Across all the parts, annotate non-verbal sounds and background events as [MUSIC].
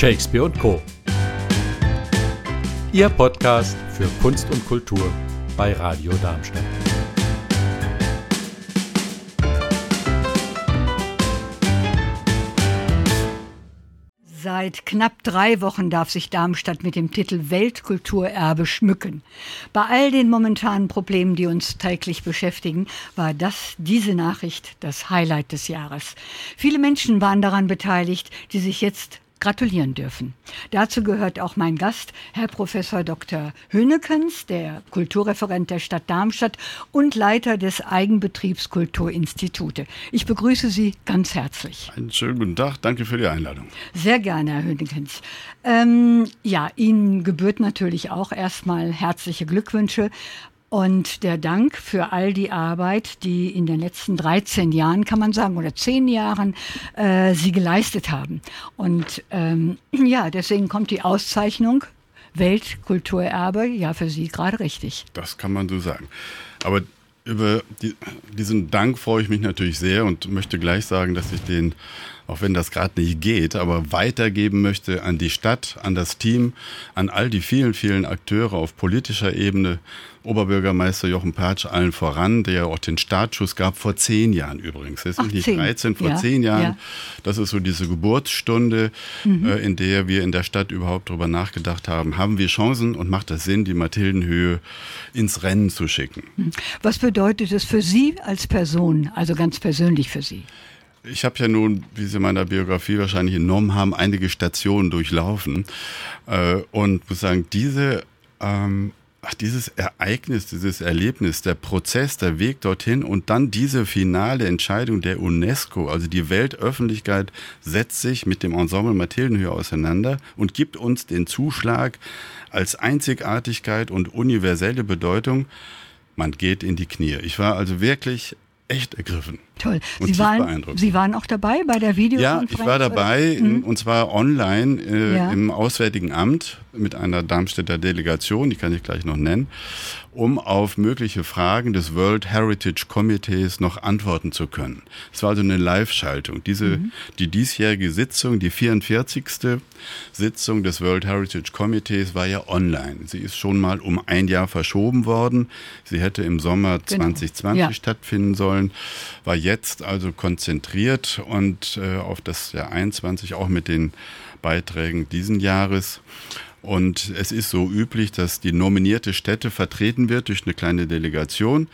Shakespeare und Co. Ihr Podcast für Kunst und Kultur bei Radio Darmstadt. Seit knapp drei Wochen darf sich Darmstadt mit dem Titel Weltkulturerbe schmücken. Bei all den momentanen Problemen, die uns täglich beschäftigen, war das, diese Nachricht, das Highlight des Jahres. Viele Menschen waren daran beteiligt, die sich jetzt gratulieren dürfen. Dazu gehört auch mein Gast, Herr Professor Dr. Hönekens, der Kulturreferent der Stadt Darmstadt und Leiter des Eigenbetriebs Kulturinstitute. Ich begrüße Sie ganz herzlich. Einen schönen guten Tag, danke für die Einladung. Sehr gerne, Herr Hönekens. Ähm, ja, Ihnen gebührt natürlich auch erstmal herzliche Glückwünsche. Und der Dank für all die Arbeit, die in den letzten 13 Jahren, kann man sagen, oder 10 Jahren äh, Sie geleistet haben. Und ähm, [CLEARS THROAT] ja, deswegen kommt die Auszeichnung Weltkulturerbe ja für Sie gerade richtig. Das kann man so sagen. Aber über die, diesen Dank freue ich mich natürlich sehr und möchte gleich sagen, dass ich den auch wenn das gerade nicht geht, aber weitergeben möchte an die Stadt, an das Team, an all die vielen, vielen Akteure auf politischer Ebene. Oberbürgermeister Jochen Patsch allen voran, der ja auch den Startschuss gab, vor zehn Jahren übrigens. Das ist nicht 13, vor ja, zehn Jahren. Ja. Das ist so diese Geburtsstunde, mhm. äh, in der wir in der Stadt überhaupt darüber nachgedacht haben, haben wir Chancen und macht das Sinn, die Mathildenhöhe ins Rennen zu schicken. Mhm. Was bedeutet es für Sie als Person, also ganz persönlich für Sie? Ich habe ja nun, wie Sie in meiner Biografie wahrscheinlich entnommen haben, einige Stationen durchlaufen äh, und muss sagen, diese ähm, dieses Ereignis, dieses Erlebnis, der Prozess, der Weg dorthin und dann diese finale Entscheidung der UNESCO, also die Weltöffentlichkeit setzt sich mit dem Ensemble Mathildenhöhe auseinander und gibt uns den Zuschlag als Einzigartigkeit und universelle Bedeutung. Man geht in die Knie. Ich war also wirklich echt ergriffen. Toll. Sie waren, Sie waren auch dabei bei der Videokonferenz? Ja, ich war dabei mhm. und zwar online äh, ja. im Auswärtigen Amt mit einer Darmstädter Delegation, die kann ich gleich noch nennen, um auf mögliche Fragen des World Heritage Committees noch antworten zu können. Es war also eine Live-Schaltung. Diese, mhm. die diesjährige Sitzung, die 44. Sitzung des World Heritage Committees war ja online. Sie ist schon mal um ein Jahr verschoben worden. Sie hätte im Sommer genau. 2020 ja. stattfinden sollen, war jetzt jetzt also konzentriert und äh, auf das Jahr 21 auch mit den Beiträgen diesen Jahres. Und es ist so üblich, dass die nominierte Stätte vertreten wird durch eine kleine Delegation,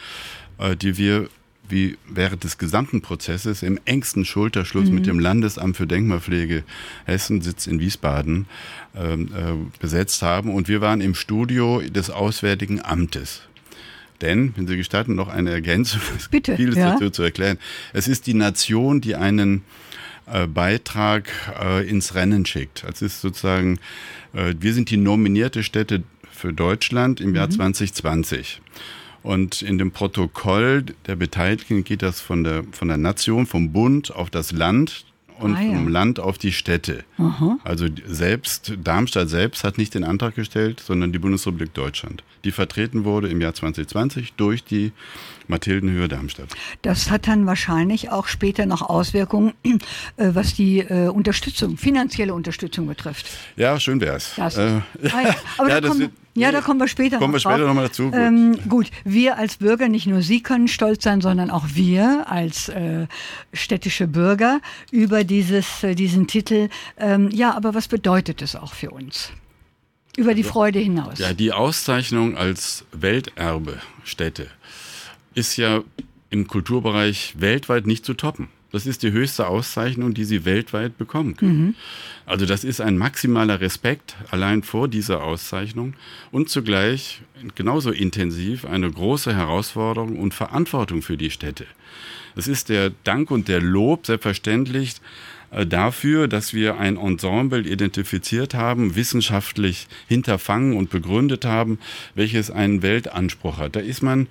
äh, die wir wie während des gesamten Prozesses im engsten Schulterschluss mhm. mit dem Landesamt für Denkmalpflege Hessen, Sitz in Wiesbaden, ähm, äh, besetzt haben. Und wir waren im Studio des Auswärtigen Amtes. Denn, wenn Sie gestatten, noch eine Ergänzung, [LAUGHS] Bitte, vieles ja. dazu zu erklären. Es ist die Nation, die einen äh, Beitrag äh, ins Rennen schickt. Es ist sozusagen, äh, wir sind die nominierte Stätte für Deutschland im Jahr mhm. 2020. Und in dem Protokoll der Beteiligten geht das von der, von der Nation, vom Bund auf das Land und ah, ja. vom Land auf die Städte. Aha. Also selbst, Darmstadt selbst hat nicht den Antrag gestellt, sondern die Bundesrepublik Deutschland, die vertreten wurde im Jahr 2020 durch die Mathildenhöhe Darmstadt. Das hat dann wahrscheinlich auch später noch Auswirkungen, [CLEARS THROAT] äh, was die äh, Unterstützung, finanzielle Unterstützung betrifft. Ja, schön wäre es. Äh, ah, ja. [LAUGHS] Aber ja, da kommen, ja, da kommen wir später kommen noch wir später nochmal dazu. Gut. Ähm, gut. wir als Bürger, nicht nur Sie können stolz sein, sondern auch wir als äh, städtische Bürger über dieses, äh, diesen Titel. Ähm, ja, aber was bedeutet es auch für uns? Über die Freude hinaus. Ja, die Auszeichnung als Welterbe-Städte ist ja im Kulturbereich weltweit nicht zu toppen. Das ist die höchste Auszeichnung, die sie weltweit bekommen können. Mhm. Also das ist ein maximaler Respekt allein vor dieser Auszeichnung und zugleich genauso intensiv eine große Herausforderung und Verantwortung für die Städte. Es ist der Dank und der Lob selbstverständlich dafür, dass wir ein Ensemble identifiziert haben, wissenschaftlich hinterfangen und begründet haben, welches einen Weltanspruch hat. Da ist man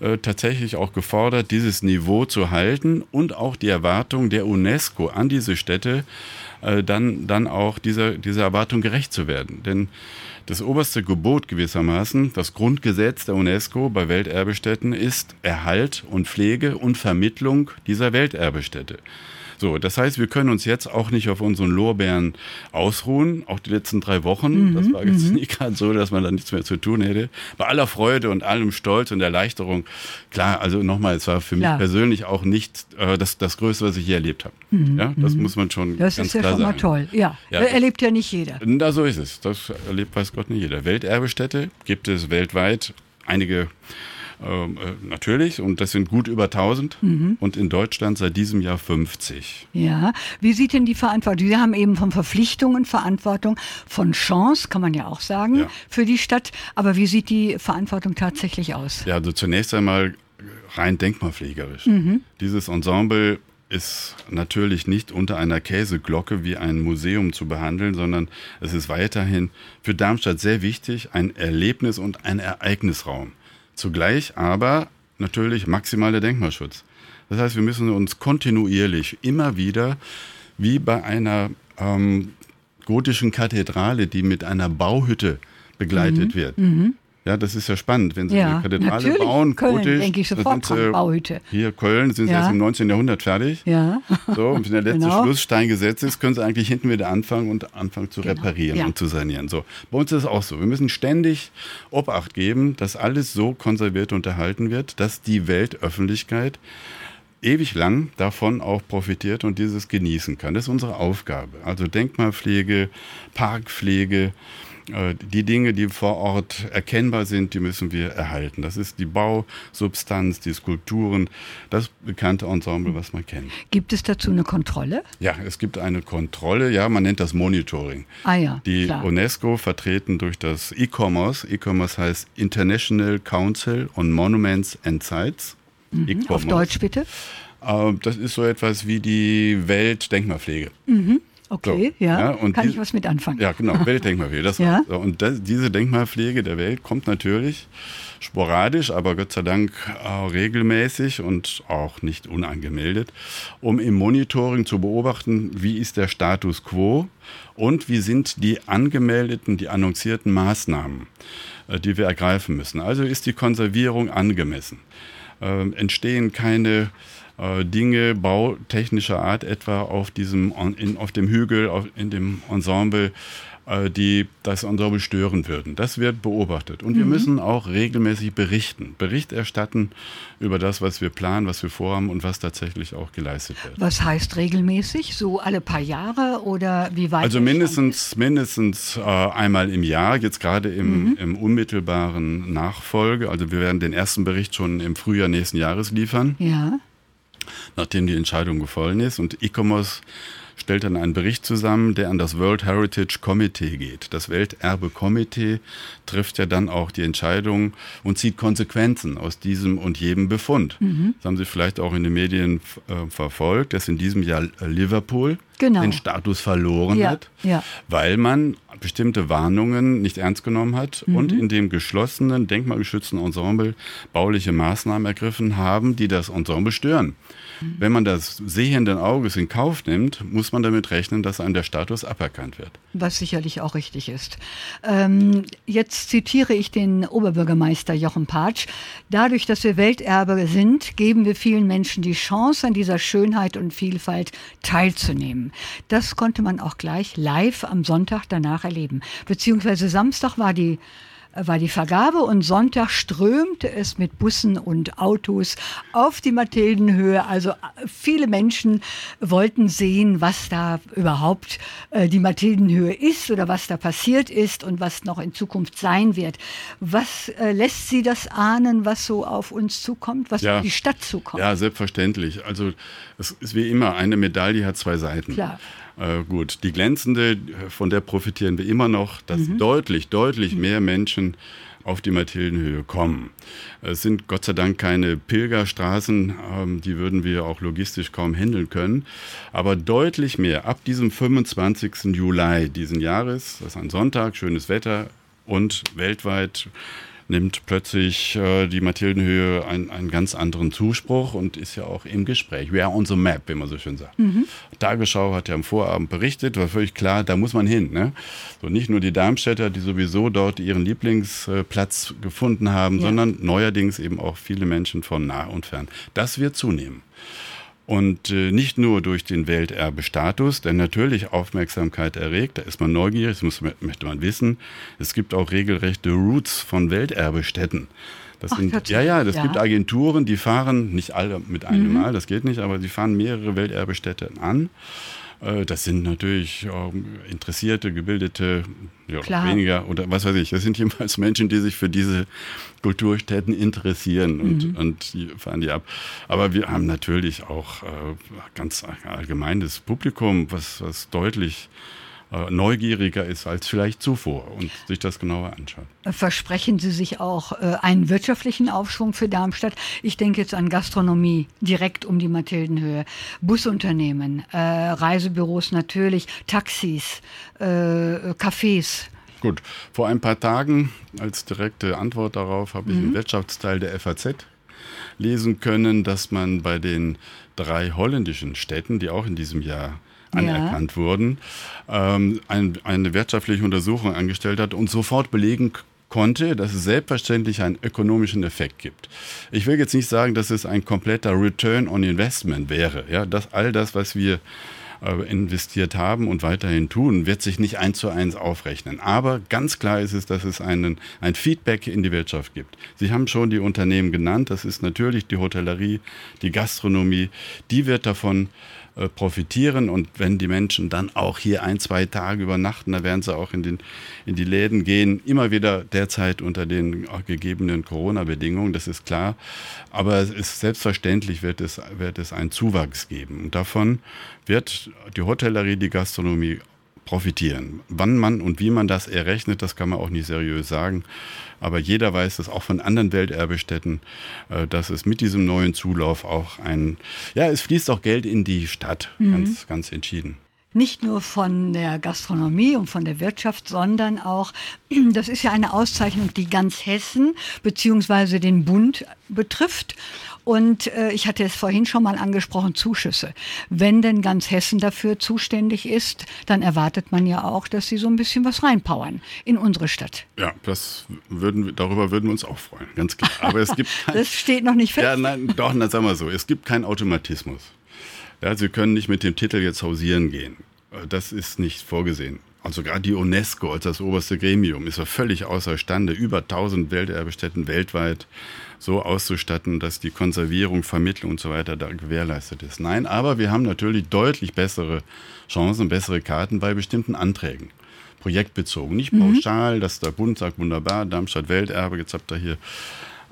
äh, tatsächlich auch gefordert, dieses Niveau zu halten und auch die Erwartung der UNESCO an diese Städte äh, dann, dann auch dieser, dieser Erwartung gerecht zu werden. Denn das oberste Gebot gewissermaßen, das Grundgesetz der UNESCO bei Welterbestätten ist Erhalt und Pflege und Vermittlung dieser Welterbestätte. So, das heißt, wir können uns jetzt auch nicht auf unseren Lorbeeren ausruhen, auch die letzten drei Wochen. Mhm, das war jetzt mhm. [LAUGHS] nicht gerade so, dass man da nichts mehr zu tun hätte. Bei aller Freude und allem Stolz und Erleichterung, klar, also nochmal, es war für klar. mich persönlich auch nicht äh, das, das Größte, was ich je erlebt habe. Mhm, ja, das mhm. muss man schon das ganz klar sagen. Das ist ja schon mal toll. Ja, ja erlebt ja nicht jeder. Da so ist es. Das erlebt, weiß Gott, nicht jeder. Welterbestätte gibt es weltweit einige ähm, äh, natürlich, und das sind gut über 1000 mhm. und in Deutschland seit diesem Jahr 50. Ja, wie sieht denn die Verantwortung? Sie haben eben von Verpflichtungen Verantwortung, von Chance, kann man ja auch sagen, ja. für die Stadt. Aber wie sieht die Verantwortung tatsächlich aus? Ja, also zunächst einmal rein denkmalpflegerisch. Mhm. Dieses Ensemble ist natürlich nicht unter einer Käseglocke wie ein Museum zu behandeln, sondern es ist weiterhin für Darmstadt sehr wichtig, ein Erlebnis- und ein Ereignisraum. Zugleich aber natürlich maximaler Denkmalschutz. Das heißt, wir müssen uns kontinuierlich immer wieder, wie bei einer ähm, gotischen Kathedrale, die mit einer Bauhütte begleitet mhm. wird, mhm. Ja, das ist ja spannend, wenn Sie ja, eine Kathedrale bauen. Köln, gotisch, denke ich sofort sind, äh, Bauhütte. Hier Köln sind Sie ja. erst im 19. Jahrhundert fertig. Ja. So, und wenn der letzte genau. Schlussstein gesetzt ist, können Sie eigentlich hinten wieder anfangen und anfangen zu genau. reparieren ja. und zu sanieren. So, bei uns ist es auch so. Wir müssen ständig Obacht geben, dass alles so konserviert und erhalten wird, dass die Weltöffentlichkeit ewig lang davon auch profitiert und dieses genießen kann. Das ist unsere Aufgabe. Also Denkmalpflege, Parkpflege, die Dinge, die vor Ort erkennbar sind, die müssen wir erhalten. Das ist die Bausubstanz, die Skulpturen, das bekannte Ensemble, was man kennt. Gibt es dazu eine Kontrolle? Ja, es gibt eine Kontrolle. Ja, man nennt das Monitoring. Ah ja. Die klar. UNESCO vertreten durch das E-Commerce. E-Commerce heißt International Council on Monuments and Sites. Mhm. Auf Deutsch bitte. Äh, das ist so etwas wie die Weltdenkmalpflege. Mhm. Okay, so, ja. ja und Kann die, ich was mit anfangen? Ja, genau, [LAUGHS] Weltdenkmalpflege. Das ja. so, und das, diese Denkmalpflege der Welt kommt natürlich sporadisch, aber Gott sei Dank auch regelmäßig und auch nicht unangemeldet, um im Monitoring zu beobachten, wie ist der Status quo und wie sind die angemeldeten, die annoncierten Maßnahmen, äh, die wir ergreifen müssen. Also ist die Konservierung angemessen. Äh, entstehen keine äh, Dinge bautechnischer Art etwa auf diesem in, auf dem Hügel auf, in dem Ensemble äh, die das Ensemble stören würden. Das wird beobachtet. Und mhm. wir müssen auch regelmäßig berichten, Bericht erstatten über das, was wir planen, was wir vorhaben und was tatsächlich auch geleistet wird. Was heißt regelmäßig? So alle paar Jahre oder wie weit? Also mindestens, mindestens äh, einmal im Jahr, jetzt gerade im, mhm. im unmittelbaren Nachfolge. Also wir werden den ersten Bericht schon im Frühjahr nächsten Jahres liefern. Ja nachdem die Entscheidung gefallen ist. Und E-Commerce stellt dann einen Bericht zusammen, der an das World Heritage Committee geht. Das Welterbe-Komitee trifft ja dann auch die Entscheidung und zieht Konsequenzen aus diesem und jedem Befund. Mhm. Das haben Sie vielleicht auch in den Medien äh, verfolgt, dass in diesem Jahr Liverpool genau. den Status verloren ja, hat, ja. weil man bestimmte Warnungen nicht ernst genommen hat mhm. und in dem geschlossenen, denkmalgeschützten Ensemble bauliche Maßnahmen ergriffen haben, die das Ensemble stören. Wenn man das sehenden Auges in Kauf nimmt, muss man damit rechnen, dass einem der Status aberkannt wird. Was sicherlich auch richtig ist. Ähm, jetzt zitiere ich den Oberbürgermeister Jochen Patsch. Dadurch, dass wir Welterbe sind, geben wir vielen Menschen die Chance, an dieser Schönheit und Vielfalt teilzunehmen. Das konnte man auch gleich live am Sonntag danach erleben. Beziehungsweise Samstag war die war die Vergabe und Sonntag strömte es mit Bussen und Autos auf die Mathildenhöhe. Also äh, viele Menschen wollten sehen, was da überhaupt äh, die Mathildenhöhe ist oder was da passiert ist und was noch in Zukunft sein wird. Was äh, lässt Sie das ahnen, was so auf uns zukommt, was ja. auf die Stadt zukommt? Ja, selbstverständlich. Also es ist wie immer, eine Medaille hat zwei Seiten. Klar. Äh, gut, die glänzende, von der profitieren wir immer noch, dass mhm. deutlich, deutlich mhm. mehr Menschen auf die Mathildenhöhe kommen. Es sind Gott sei Dank keine Pilgerstraßen, ähm, die würden wir auch logistisch kaum handeln können, aber deutlich mehr. Ab diesem 25. Juli diesen Jahres, das ist ein Sonntag, schönes Wetter und weltweit nimmt plötzlich äh, die Mathildenhöhe ein, einen ganz anderen Zuspruch und ist ja auch im Gespräch. We are on the map, wie man so schön sagt. Mhm. Tagesschau hat ja am Vorabend berichtet, war völlig klar, da muss man hin. Ne? So nicht nur die Darmstädter, die sowieso dort ihren Lieblingsplatz gefunden haben, ja. sondern neuerdings eben auch viele Menschen von nah und fern. Das wird zunehmen. Und äh, nicht nur durch den Welterbestatus, der natürlich Aufmerksamkeit erregt, da ist man neugierig, das muss, möchte man wissen. Es gibt auch regelrechte Routes von Welterbestätten. Das Ach, sind, ja, ja, das ja. gibt Agenturen, die fahren nicht alle mit einem mhm. Mal, das geht nicht, aber die fahren mehrere Welterbestätte an. Äh, das sind natürlich interessierte, gebildete, ja, weniger oder was weiß ich. Das sind jeweils Menschen, die sich für diese Kulturstätten interessieren und, mhm. und die fahren die ab. Aber wir haben natürlich auch äh, ganz allgemeines Publikum, was, was deutlich äh, neugieriger ist als vielleicht zuvor und sich das genauer anschaut. Versprechen Sie sich auch äh, einen wirtschaftlichen Aufschwung für Darmstadt? Ich denke jetzt an Gastronomie direkt um die Mathildenhöhe, Busunternehmen, äh, Reisebüros natürlich, Taxis, äh, Cafés. Gut, vor ein paar Tagen als direkte Antwort darauf habe ich mhm. im Wirtschaftsteil der FAZ lesen können, dass man bei den drei holländischen Städten, die auch in diesem Jahr anerkannt ja. wurden, ähm, ein, eine wirtschaftliche Untersuchung angestellt hat und sofort belegen konnte, dass es selbstverständlich einen ökonomischen Effekt gibt. Ich will jetzt nicht sagen, dass es ein kompletter Return on Investment wäre. Ja, dass all das, was wir äh, investiert haben und weiterhin tun, wird sich nicht eins zu eins aufrechnen. Aber ganz klar ist es, dass es einen, ein Feedback in die Wirtschaft gibt. Sie haben schon die Unternehmen genannt. Das ist natürlich die Hotellerie, die Gastronomie. Die wird davon äh, profitieren. Und wenn die Menschen dann auch hier ein, zwei Tage übernachten, da werden sie auch in, den, in die Läden gehen. Immer wieder derzeit unter den gegebenen Corona-Bedingungen, das ist klar. Aber es ist selbstverständlich wird es, wird es einen Zuwachs geben. Und davon wird die Hotellerie, die Gastronomie profitieren. Wann man und wie man das errechnet, das kann man auch nicht seriös sagen. Aber jeder weiß es auch von anderen Welterbestätten, äh, dass es mit diesem neuen Zulauf auch ein, ja, es fließt auch Geld in die Stadt, mhm. ganz, ganz entschieden nicht nur von der Gastronomie und von der Wirtschaft, sondern auch, [CLEARS THROAT] das ist ja eine Auszeichnung, die ganz Hessen bzw. den Bund betrifft. Und äh, ich hatte es vorhin schon mal angesprochen, Zuschüsse. Wenn denn ganz Hessen dafür zuständig ist, dann erwartet man ja auch, dass sie so ein bisschen was reinpowern in unsere Stadt. Ja, das würden, darüber würden wir uns auch freuen, ganz klar. Aber es gibt [LAUGHS] kein, Das steht noch nicht fest. Ja, nein, doch, dann sagen wir so, es gibt keinen Automatismus. Ja, Sie können nicht mit dem Titel jetzt hausieren gehen. Das ist nicht vorgesehen. Also gerade die UNESCO als das oberste Gremium ist ja völlig außerstande, über 1000 Welterbestätten weltweit so auszustatten, dass die Konservierung, Vermittlung und so weiter da gewährleistet ist. Nein, aber wir haben natürlich deutlich bessere Chancen, bessere Karten bei bestimmten Anträgen. Projektbezogen, nicht mhm. pauschal, dass der Bund sagt, wunderbar, Darmstadt Welterbe, jetzt habt ihr hier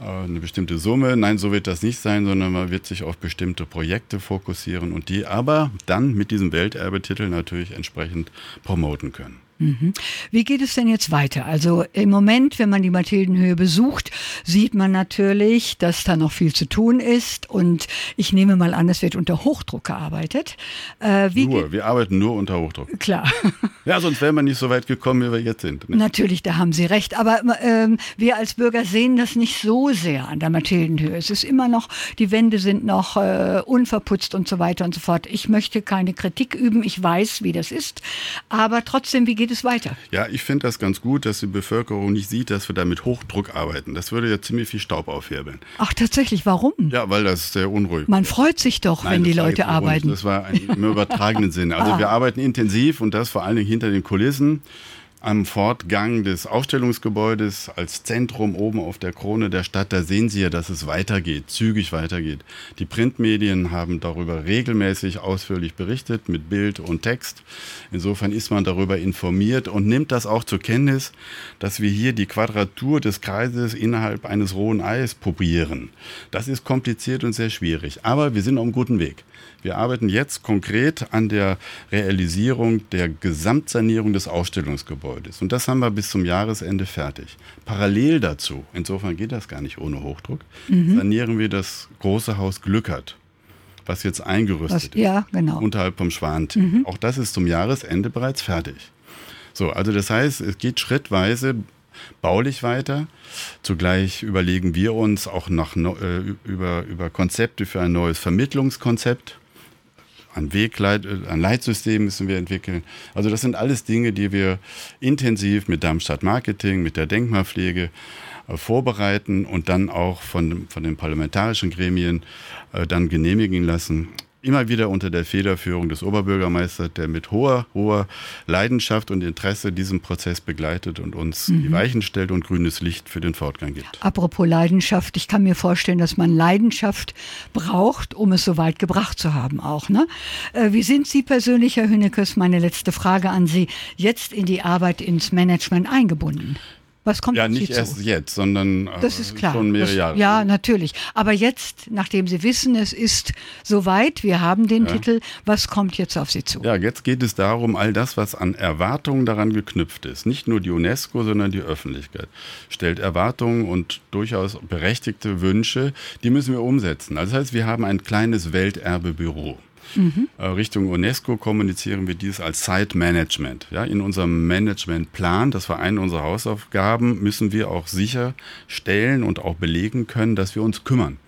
eine bestimmte Summe. Nein, so wird das nicht sein, sondern man wird sich auf bestimmte Projekte fokussieren und die aber dann mit diesem Welterbetitel natürlich entsprechend promoten können. Mhm. Wie geht es denn jetzt weiter? Also im Moment, wenn man die Mathildenhöhe besucht, sieht man natürlich, dass da noch viel zu tun ist. Und ich nehme mal an, es wird unter Hochdruck gearbeitet. Äh, nur, wir arbeiten nur unter Hochdruck. Klar. [LAUGHS] Ja, sonst wären wir nicht so weit gekommen, wie wir jetzt sind. Ne? Natürlich, da haben Sie recht. Aber ähm, wir als Bürger sehen das nicht so sehr an der Mathildenhöhe. Es ist immer noch, die Wände sind noch äh, unverputzt und so weiter und so fort. Ich möchte keine Kritik üben. Ich weiß, wie das ist. Aber trotzdem, wie geht es weiter? Ja, ich finde das ganz gut, dass die Bevölkerung nicht sieht, dass wir da mit Hochdruck arbeiten. Das würde ja ziemlich viel Staub aufwirbeln. Ach, tatsächlich, warum? Ja, weil das sehr unruhig Man freut sich doch, Nein, wenn die Leute arbeiten. Das war im übertragenen [LAUGHS] Sinne. Also ah. wir arbeiten intensiv und das vor allen Dingen hinter den Kulissen am Fortgang des Ausstellungsgebäudes als Zentrum oben auf der Krone der Stadt, da sehen Sie ja, dass es weitergeht, zügig weitergeht. Die Printmedien haben darüber regelmäßig ausführlich berichtet mit Bild und Text. Insofern ist man darüber informiert und nimmt das auch zur Kenntnis, dass wir hier die Quadratur des Kreises innerhalb eines rohen Eis probieren. Das ist kompliziert und sehr schwierig, aber wir sind auf einem guten Weg. Wir arbeiten jetzt konkret an der Realisierung der Gesamtsanierung des Ausstellungsgebäudes. Und das haben wir bis zum Jahresende fertig. Parallel dazu, insofern geht das gar nicht ohne Hochdruck, mhm. sanieren wir das große Haus Glückert was jetzt eingerüstet was, ja, genau. ist, unterhalb vom Schwant. Mhm. Auch das ist zum Jahresende bereits fertig. So, also das heißt, es geht schrittweise baulich weiter. Zugleich überlegen wir uns auch nach, äh, über, über Konzepte für ein neues Vermittlungskonzept ein Wegleit, ein Leitsystem müssen wir entwickeln. Also das sind alles Dinge, die wir intensiv mit Darmstadt Marketing, mit der Denkmalpflege äh, vorbereiten und dann auch von, von den parlamentarischen Gremien äh, dann genehmigen lassen. Immer wieder unter der Federführung des Oberbürgermeisters, der mit hoher, hoher Leidenschaft und Interesse diesen Prozess begleitet und uns mhm. die Weichen stellt und grünes Licht für den Fortgang gibt. Apropos Leidenschaft, ich kann mir vorstellen, dass man Leidenschaft braucht, um es so weit gebracht zu haben auch. Ne? Äh, wie sind Sie persönlich, Herr Hünekes, meine letzte Frage an Sie, jetzt in die Arbeit ins Management eingebunden? Was kommt Ja, nicht erst jetzt, sondern das ist klar. schon mehrere das, Jahre. Ja, natürlich. Aber jetzt, nachdem Sie wissen, es ist soweit, wir haben den ja. Titel, was kommt jetzt auf Sie zu? Ja, jetzt geht es darum, all das, was an Erwartungen daran geknüpft ist, nicht nur die UNESCO, sondern die Öffentlichkeit, stellt Erwartungen und durchaus berechtigte Wünsche, die müssen wir umsetzen. Also das heißt, wir haben ein kleines Welterbebüro. Mhm. Richtung UNESCO kommunizieren wir dies als Zeitmanagement. Ja, in unserem Managementplan, das war eine unserer Hausaufgaben, müssen wir auch sicherstellen und auch belegen können, dass wir uns kümmern.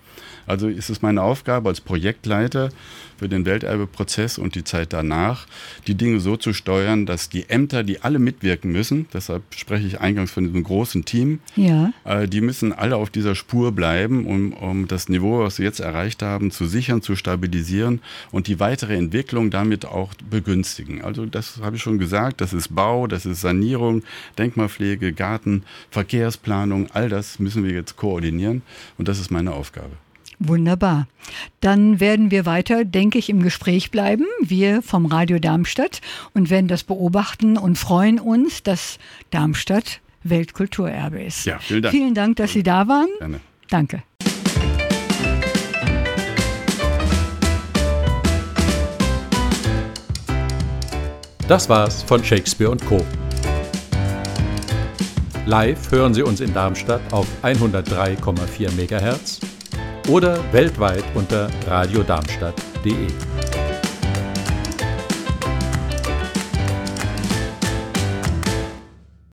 Also ist es meine Aufgabe als Projektleiter, für den Welterbeprozess und die Zeit danach, die Dinge so zu steuern, dass die Ämter, die alle mitwirken müssen, deshalb spreche ich eingangs von diesem großen Team, ja. äh, die müssen alle auf dieser Spur bleiben, um, um das Niveau, was wir jetzt erreicht haben, zu sichern, zu stabilisieren und die weitere Entwicklung damit auch begünstigen. Also das habe ich schon gesagt, das ist Bau, das ist Sanierung, Denkmalpflege, Garten, Verkehrsplanung, all das müssen wir jetzt koordinieren und das ist meine Aufgabe. Wunderbar. Dann werden wir weiter, denke ich, im Gespräch bleiben, wir vom Radio Darmstadt, und werden das beobachten und freuen uns, dass Darmstadt Weltkulturerbe ist. Ja, vielen Dank. Vielen Dank, dass Sie da waren. Gerne. Danke. Das war's von Shakespeare und Co. Live hören Sie uns in Darmstadt auf 103,4 MHz oder weltweit unter radiodarmstadt.de.